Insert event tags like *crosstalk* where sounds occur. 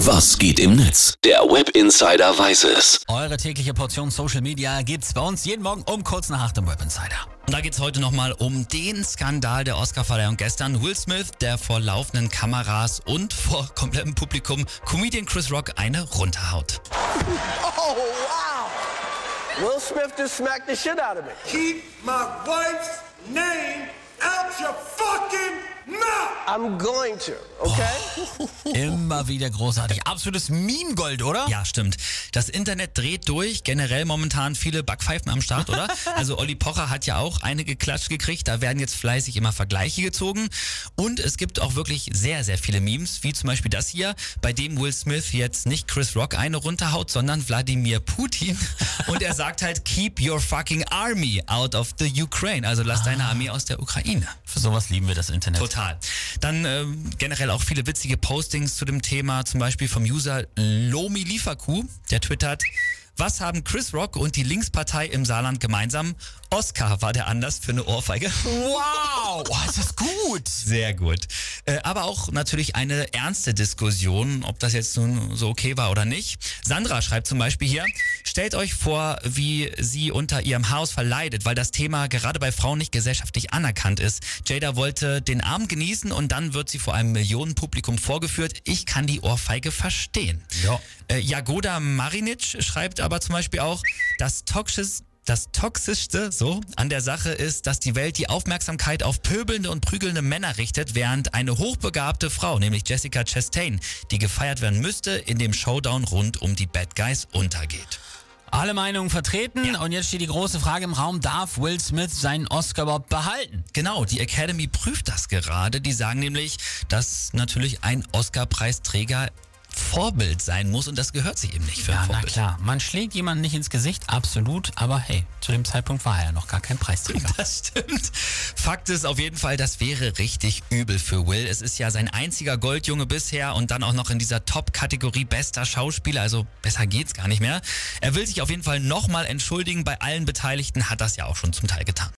Was geht im Netz? Der Web Insider weiß es. Eure tägliche Portion Social Media gibt's bei uns jeden Morgen um kurz nach acht im Web Insider. Und da geht's heute nochmal um den Skandal der Oscarverleihung gestern. Will Smith, der vor laufenden Kameras und vor komplettem Publikum Comedian Chris Rock eine runterhaut. Oh, wow. Will Smith just smacked the shit out of me. Keep my wife's name out your! I'm going to, okay? *laughs* Immer wieder großartig. Absolutes Meme-Gold, oder? Ja, stimmt. Das Internet dreht durch. Generell momentan viele Backpfeifen am Start, oder? *laughs* Also Olli Pocher hat ja auch eine geklatscht gekriegt. Da werden jetzt fleißig immer Vergleiche gezogen. Und es gibt auch wirklich sehr, sehr viele Memes, wie zum Beispiel das hier, bei dem Will Smith jetzt nicht Chris Rock eine runterhaut, sondern Wladimir Putin. *laughs* Und er sagt halt, keep your fucking army out of the Ukraine. Also lass deine Armee aus der Ukraine. Für sowas lieben wir das Internet. Total. Dann ähm, generell auch viele witzige Postings zu dem Thema, zum Beispiel vom User Lomi Lieferkuh, der twittert, was haben Chris Rock und die Linkspartei im Saarland gemeinsam? Oscar war der Anlass für eine Ohrfeige. Wow, oh, ist das gut. Sehr gut. Äh, aber auch natürlich eine ernste Diskussion, ob das jetzt nun so okay war oder nicht. Sandra schreibt zum Beispiel hier, stellt euch vor, wie sie unter ihrem Haus verleidet, weil das Thema gerade bei Frauen nicht gesellschaftlich anerkannt ist. Jada wollte den Abend genießen und dann wird sie vor einem Millionenpublikum vorgeführt. Ich kann die Ohrfeige verstehen. Ja. Äh, Jagoda Marinic schreibt aber zum Beispiel auch, das Toxis das Toxischste so an der Sache ist, dass die Welt die Aufmerksamkeit auf pöbelnde und prügelnde Männer richtet, während eine hochbegabte Frau, nämlich Jessica Chastain, die gefeiert werden müsste, in dem Showdown rund um die Bad Guys untergeht. Alle Meinungen vertreten und jetzt steht die große Frage im Raum, darf Will Smith seinen Oscar überhaupt behalten? Genau, die Academy prüft das gerade. Die sagen nämlich, dass natürlich ein Oscar-Preisträger Vorbild sein muss und das gehört sich eben nicht für ein Ja, na Vorbild. klar. Man schlägt jemanden nicht ins Gesicht, absolut. Aber hey, zu dem Zeitpunkt war er ja noch gar kein Preisträger. Das stimmt. Fakt ist auf jeden Fall, das wäre richtig übel für Will. Es ist ja sein einziger Goldjunge bisher und dann auch noch in dieser Top-Kategorie bester Schauspieler. Also besser geht's gar nicht mehr. Er will sich auf jeden Fall nochmal entschuldigen. Bei allen Beteiligten hat das ja auch schon zum Teil getan.